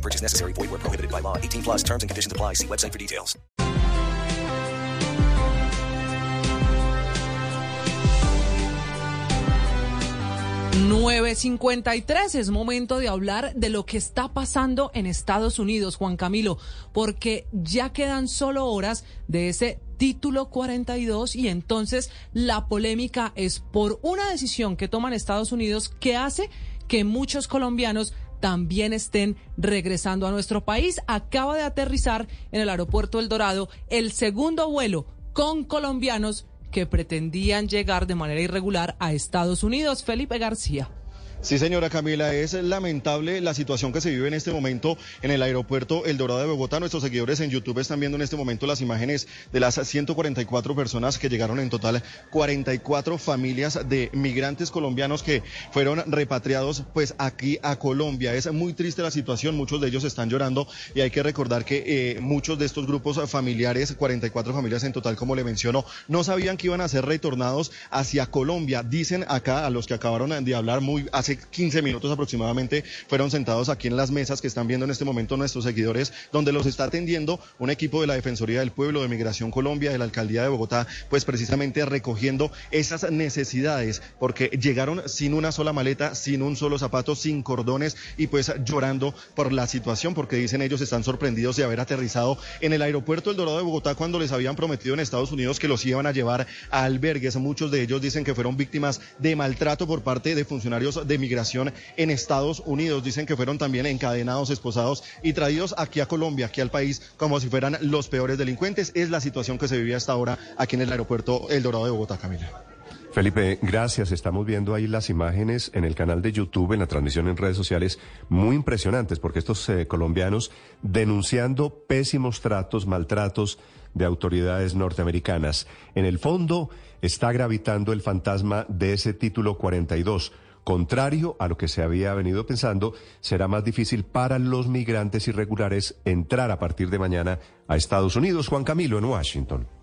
Purchase necessary. Void where prohibited by law. 18 plus terms and conditions apply. See website for details. $9.53 es momento de hablar de lo que está pasando en Estados Unidos, Juan Camilo, porque ya quedan solo horas de ese título 42 y entonces la polémica es por una decisión que toman Estados Unidos que hace que muchos colombianos también estén regresando a nuestro país. Acaba de aterrizar en el aeropuerto El Dorado el segundo vuelo con colombianos que pretendían llegar de manera irregular a Estados Unidos. Felipe García. Sí, señora Camila, es lamentable la situación que se vive en este momento en el aeropuerto El Dorado de Bogotá. Nuestros seguidores en YouTube están viendo en este momento las imágenes de las 144 personas que llegaron en total, 44 familias de migrantes colombianos que fueron repatriados pues aquí a Colombia. Es muy triste la situación, muchos de ellos están llorando y hay que recordar que eh, muchos de estos grupos familiares, 44 familias en total, como le menciono, no sabían que iban a ser retornados hacia Colombia. Dicen acá a los que acabaron de hablar muy hace 15 minutos aproximadamente fueron sentados aquí en las mesas que están viendo en este momento nuestros seguidores, donde los está atendiendo un equipo de la Defensoría del Pueblo, de Migración Colombia, de la Alcaldía de Bogotá, pues precisamente recogiendo esas necesidades, porque llegaron sin una sola maleta, sin un solo zapato, sin cordones y pues llorando por la situación, porque dicen ellos están sorprendidos de haber aterrizado en el aeropuerto El Dorado de Bogotá cuando les habían prometido en Estados Unidos que los iban a llevar a albergues. Muchos de ellos dicen que fueron víctimas de maltrato por parte de funcionarios de migración en Estados Unidos. Dicen que fueron también encadenados, esposados y traídos aquí a Colombia, aquí al país, como si fueran los peores delincuentes. Es la situación que se vivía hasta ahora aquí en el aeropuerto El Dorado de Bogotá, Camila. Felipe, gracias. Estamos viendo ahí las imágenes en el canal de YouTube, en la transmisión en redes sociales, muy impresionantes, porque estos eh, colombianos denunciando pésimos tratos, maltratos de autoridades norteamericanas. En el fondo está gravitando el fantasma de ese título 42. Contrario a lo que se había venido pensando, será más difícil para los migrantes irregulares entrar a partir de mañana a Estados Unidos. Juan Camilo en Washington.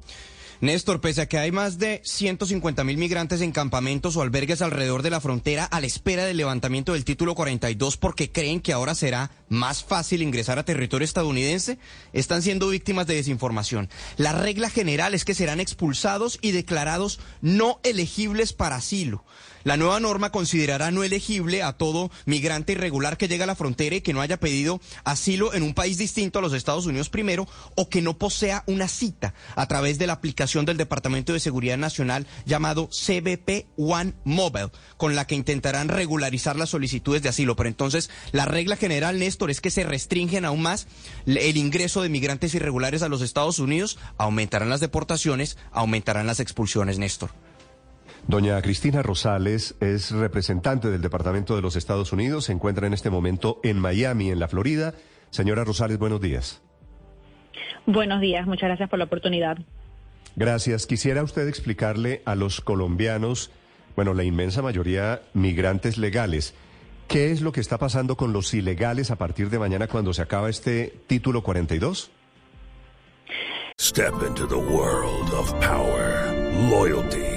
Néstor, pese a que hay más de 150 mil migrantes en campamentos o albergues alrededor de la frontera a la espera del levantamiento del título 42 porque creen que ahora será más fácil ingresar a territorio estadounidense, están siendo víctimas de desinformación. La regla general es que serán expulsados y declarados no elegibles para asilo. La nueva norma considerará no elegible a todo migrante irregular que llega a la frontera y que no haya pedido asilo en un país distinto a los Estados Unidos primero o que no posea una cita a través de la aplicación del Departamento de Seguridad Nacional llamado CBP One Mobile, con la que intentarán regularizar las solicitudes de asilo. Pero entonces, la regla general, Néstor, es que se restringen aún más el ingreso de migrantes irregulares a los Estados Unidos, aumentarán las deportaciones, aumentarán las expulsiones, Néstor. Doña Cristina Rosales es representante del Departamento de los Estados Unidos, se encuentra en este momento en Miami, en la Florida. Señora Rosales, buenos días. Buenos días, muchas gracias por la oportunidad. Gracias. Quisiera usted explicarle a los colombianos, bueno, la inmensa mayoría migrantes legales, ¿qué es lo que está pasando con los ilegales a partir de mañana cuando se acaba este título 42? Step into the world of power, loyalty.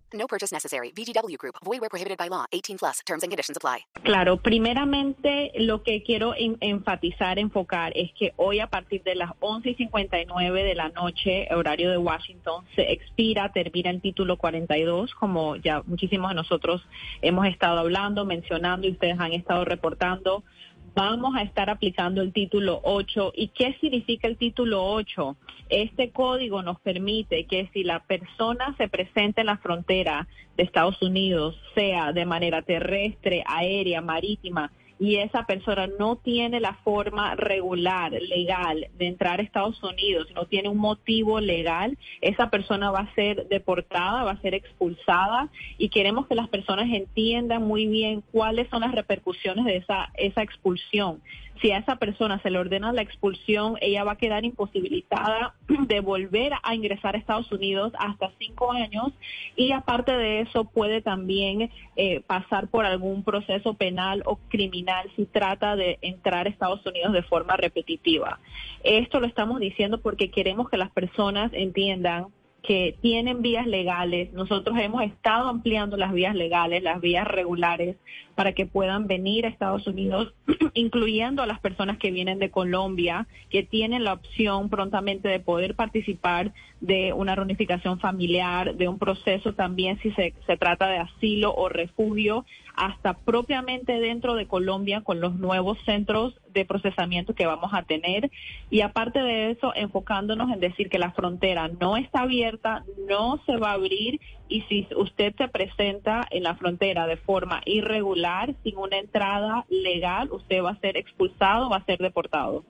No purchase necessary. VGW Group. Void where prohibited by law. 18 plus. Terms and conditions apply. Claro, primeramente lo que quiero en, enfatizar, enfocar es que hoy a partir de las 11 y 59 de la noche, horario de Washington, se expira, termina el título 42, como ya muchísimos de nosotros hemos estado hablando, mencionando y ustedes han estado reportando vamos a estar aplicando el título 8. ¿Y qué significa el título 8? Este código nos permite que si la persona se presenta en la frontera de Estados Unidos, sea de manera terrestre, aérea, marítima, y esa persona no tiene la forma regular, legal, de entrar a Estados Unidos, no tiene un motivo legal, esa persona va a ser deportada, va a ser expulsada y queremos que las personas entiendan muy bien cuáles son las repercusiones de esa, esa expulsión si a esa persona se le ordena la expulsión, ella va a quedar imposibilitada de volver a ingresar a Estados Unidos hasta cinco años y aparte de eso puede también eh, pasar por algún proceso penal o criminal si trata de entrar a Estados Unidos de forma repetitiva. Esto lo estamos diciendo porque queremos que las personas entiendan que tienen vías legales. Nosotros hemos estado ampliando las vías legales, las vías regulares, para que puedan venir a Estados Unidos, incluyendo a las personas que vienen de Colombia, que tienen la opción prontamente de poder participar de una reunificación familiar, de un proceso también si se, trata de asilo o refugio, hasta propiamente dentro de Colombia con los nuevos centros de procesamiento que vamos a tener. Y aparte de eso, enfocándonos en decir que la frontera no está abierta, no se va a abrir y si usted se presenta en la frontera de forma irregular, sin una entrada legal, usted va a ser expulsado, va a ser deportado.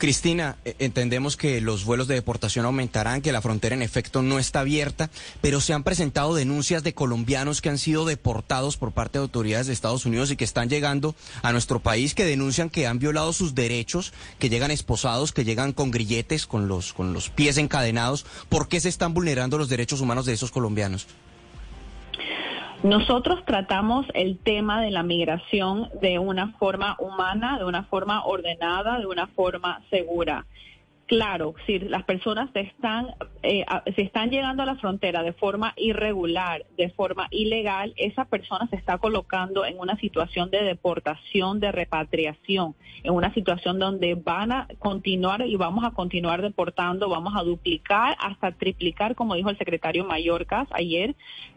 Cristina, eh, entendemos que los vuelos de deportación aumentarán, que la frontera en efecto no está abierta, pero se han presentado denuncias de colombianos que han sido deportados por parte de autoridades de Estados Unidos y que están llegando a nuestro país, que denuncian que han violado sus derechos, que llegan esposados, que llegan con grilletes, con los, con los pies encadenados. ¿Por qué se están vulnerando los derechos humanos de esos colombianos? Nosotros tratamos el tema de la migración de una forma humana, de una forma ordenada, de una forma segura. Claro, si las personas están, eh, si están llegando a la frontera de forma irregular, de forma ilegal, esa persona se está colocando en una situación de deportación, de repatriación, en una situación donde van a continuar y vamos a continuar deportando, vamos a duplicar hasta triplicar, como dijo el secretario Mallorcas ayer,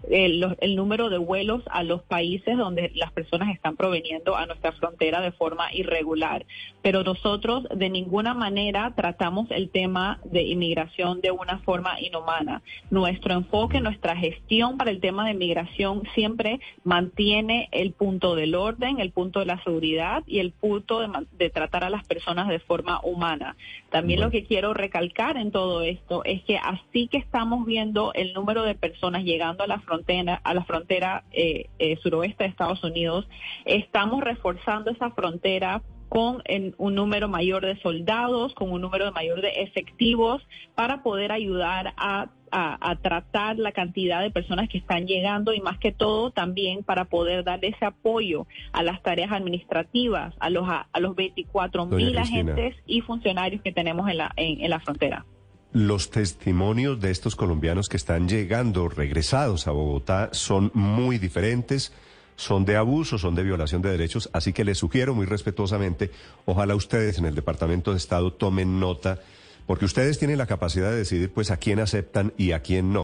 el, el número de vuelos a los países donde las personas están proveniendo a nuestra frontera de forma irregular. Pero nosotros de ninguna manera tratamos el tema de inmigración de una forma inhumana. Nuestro enfoque, nuestra gestión para el tema de inmigración siempre mantiene el punto del orden, el punto de la seguridad y el punto de, tratar a las personas de forma humana. También lo que quiero recalcar en todo esto es que así que estamos viendo el número de personas llegando a la frontera, a la frontera eh, eh, suroeste de Estados Unidos, estamos reforzando esa frontera con un número mayor de soldados, con un número mayor de efectivos, para poder ayudar a, tratar la cantidad de personas que están llegando y más que todo también para poder dar ese apoyo a las tareas administrativas, a los, a, los 24 mil agentes y funcionarios que tenemos en la, en la frontera. Los testimonios de estos colombianos que están llegando, regresados a Bogotá, son muy diferentes son de abuso, son de violación de derechos, así que les sugiero muy respetuosamente, ojalá ustedes en el Departamento de Estado tomen nota porque ustedes tienen la capacidad de decidir pues a quién aceptan y a quién no.